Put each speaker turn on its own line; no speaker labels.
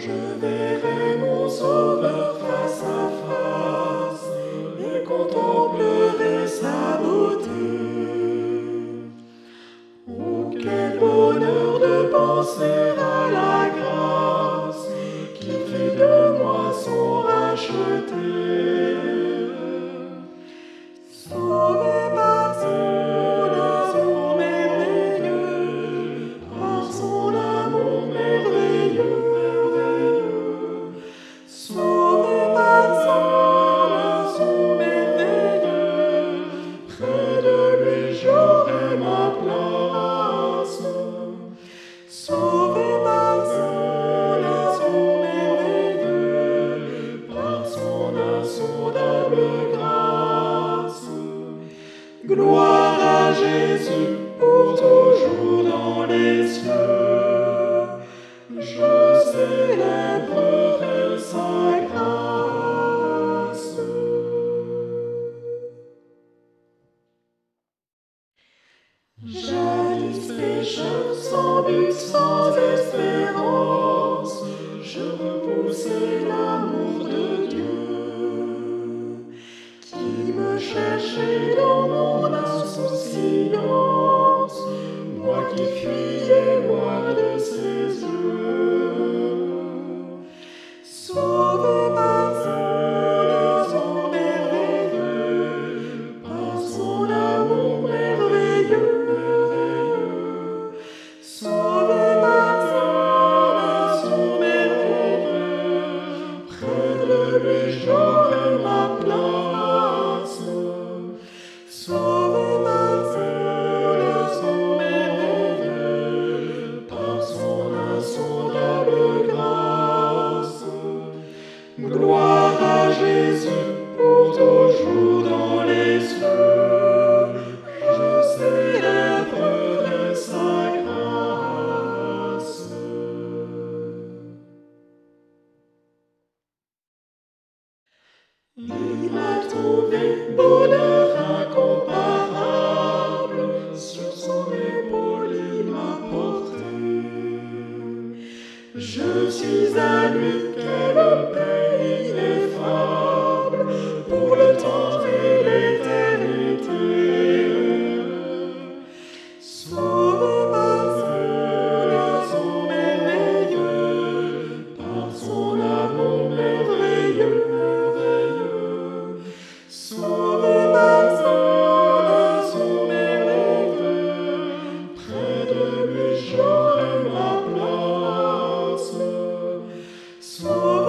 je verrai mon sauveur face à face et contemplerai sa beauté. Oh, quel bonheur de penser! Jésus pour toujours dans les cieux, je célébrerai sa grâce. J'alice les jeux sans but, sans espérance. Sove il m'a trouvé bonheur incomparable, sur son épaule il m'a porté. Je suis à lui. Oh.